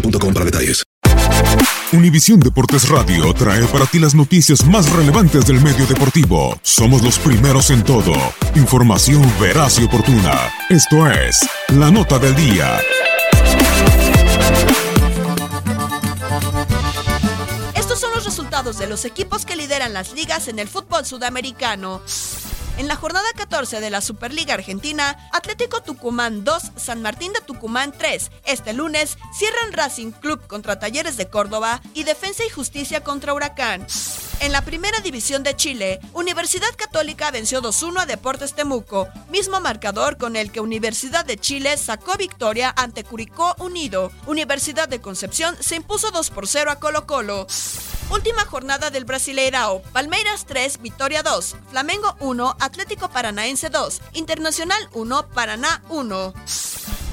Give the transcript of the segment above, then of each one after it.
boostmobile.com. Univisión Deportes Radio trae para ti las noticias más relevantes del medio deportivo. Somos los primeros en todo. Información veraz y oportuna. Esto es La Nota del Día. Estos son los resultados de los equipos que lideran las ligas en el fútbol sudamericano. En la jornada 14 de la Superliga Argentina, Atlético Tucumán 2, San Martín de Tucumán 3. Este lunes cierran Racing Club contra Talleres de Córdoba y Defensa y Justicia contra Huracán. En la primera división de Chile, Universidad Católica venció 2-1 a Deportes Temuco, mismo marcador con el que Universidad de Chile sacó victoria ante Curicó Unido. Universidad de Concepción se impuso 2 por 0 a Colo Colo. Última jornada del Brasileirao. Palmeiras 3, Victoria 2. Flamengo 1, Atlético Paranaense 2. Internacional 1, Paraná 1.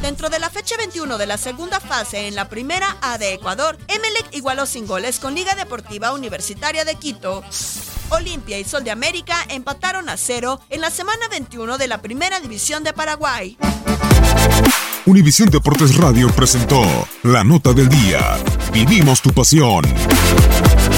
Dentro de la fecha 21 de la segunda fase en la primera A de Ecuador, Emelec igualó sin goles con Liga Deportiva Universitaria de Quito. Olimpia y Sol de América empataron a cero en la semana 21 de la Primera División de Paraguay. Univisión Deportes Radio presentó La Nota del Día. Vivimos tu pasión.